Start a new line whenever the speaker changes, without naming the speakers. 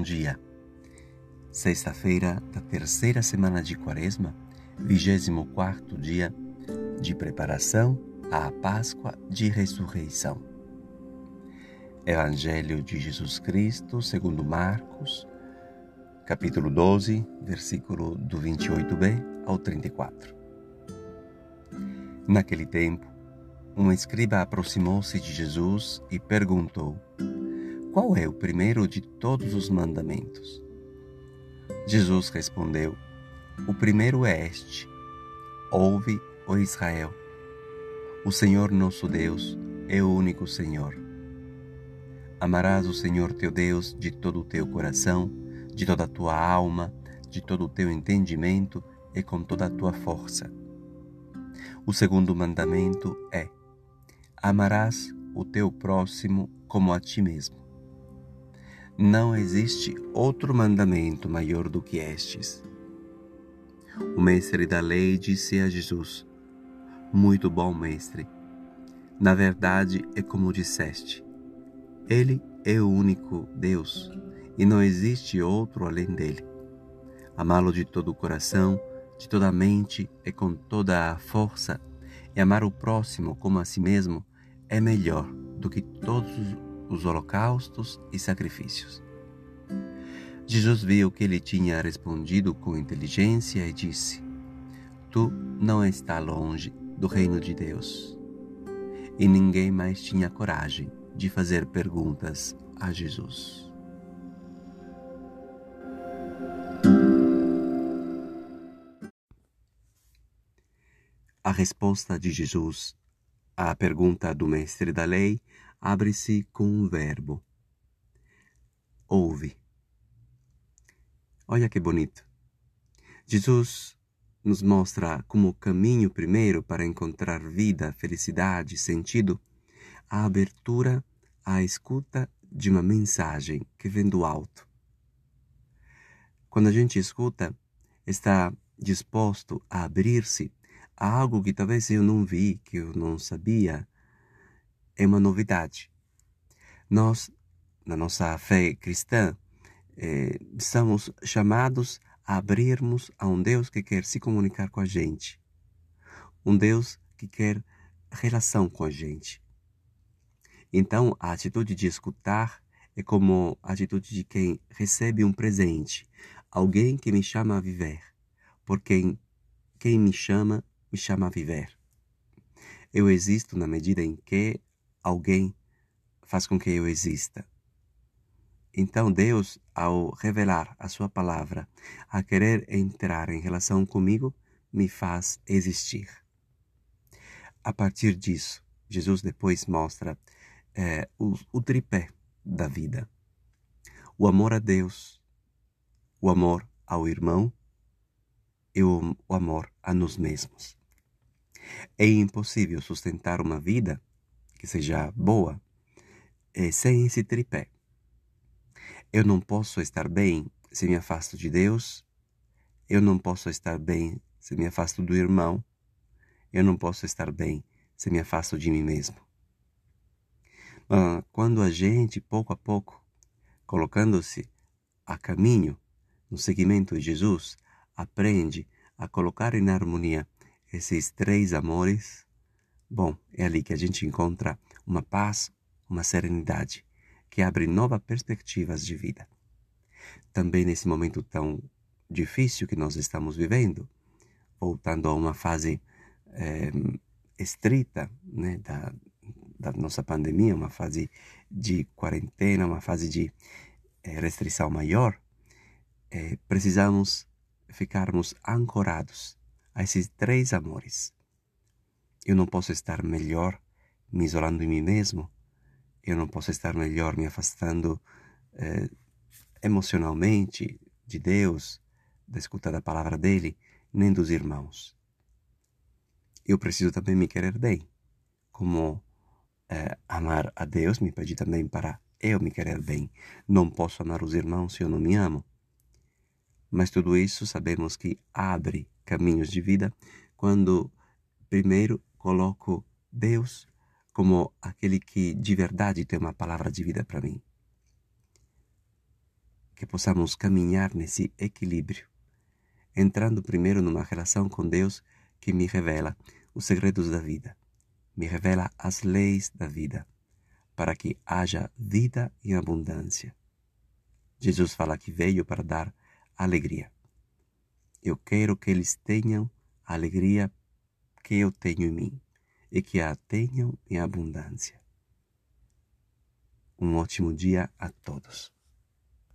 Bom dia. Sexta-feira da terceira semana de Quaresma, 24 dia de preparação à Páscoa de Ressurreição. Evangelho de Jesus Cristo, segundo Marcos, capítulo 12, versículo do 28b ao 34. Naquele tempo, um escriba aproximou-se de Jesus e perguntou: qual é o primeiro de todos os mandamentos? Jesus respondeu: O primeiro é este: Ouve, ó Israel. O Senhor nosso Deus é o único Senhor. Amarás o Senhor teu Deus de todo o teu coração, de toda a tua alma, de todo o teu entendimento e com toda a tua força. O segundo mandamento é: Amarás o teu próximo como a ti mesmo. Não existe outro mandamento maior do que estes. O mestre da lei disse a Jesus: Muito bom, mestre. Na verdade, é como disseste: Ele é o único Deus e não existe outro além dele. Amá-lo de todo o coração, de toda a mente e com toda a força, e amar o próximo como a si mesmo é melhor do que todos os holocaustos e sacrifícios. Jesus viu que ele tinha respondido com inteligência e disse: Tu não está longe do reino de Deus. E ninguém mais tinha coragem de fazer perguntas a Jesus. A resposta de Jesus à pergunta do mestre da lei abre-se com um verbo. Ouve. Olha que bonito. Jesus nos mostra como caminho primeiro para encontrar vida, felicidade, sentido, a abertura à escuta de uma mensagem que vem do alto. Quando a gente escuta, está disposto a abrir-se a algo que talvez eu não vi, que eu não sabia, é uma novidade. Nós, na nossa fé cristã, eh, somos chamados a abrirmos a um Deus que quer se comunicar com a gente. Um Deus que quer relação com a gente. Então, a atitude de escutar é como a atitude de quem recebe um presente, alguém que me chama a viver, porque quem me chama, me chama a viver. Eu existo na medida em que alguém faz com que eu exista. Então Deus, ao revelar a sua palavra, a querer entrar em relação comigo, me faz existir. A partir disso, Jesus depois mostra é, o, o tripé da vida: o amor a Deus, o amor ao irmão e o, o amor a nós mesmos. É impossível sustentar uma vida que seja boa é, sem esse tripé. Eu não posso estar bem se me afasto de Deus. Eu não posso estar bem se me afasto do irmão. Eu não posso estar bem se me afasto de mim mesmo. Quando a gente, pouco a pouco, colocando-se a caminho no seguimento de Jesus, aprende a colocar em harmonia esses três amores, bom, é ali que a gente encontra uma paz, uma serenidade que abre novas perspectivas de vida. Também nesse momento tão difícil que nós estamos vivendo, voltando a uma fase é, estrita né, da, da nossa pandemia, uma fase de quarentena, uma fase de é, restrição maior, é, precisamos ficarmos ancorados a esses três amores. Eu não posso estar melhor me isolando em mim mesmo, eu não posso estar melhor me afastando eh, emocionalmente de Deus, da escuta da palavra dele, nem dos irmãos. Eu preciso também me querer bem, como eh, amar a Deus me pede também para eu me querer bem. Não posso amar os irmãos se eu não me amo. Mas tudo isso sabemos que abre caminhos de vida quando primeiro coloco Deus como aquele que de verdade tem uma palavra de vida para mim. que possamos caminhar nesse equilíbrio, entrando primeiro numa relação com Deus que me revela os segredos da vida, me revela as leis da vida, para que haja vida em abundância. Jesus fala que veio para dar alegria. Eu quero que eles tenham alegria que eu tenho em mim e que a tenham em abundância. Um ótimo dia a todos.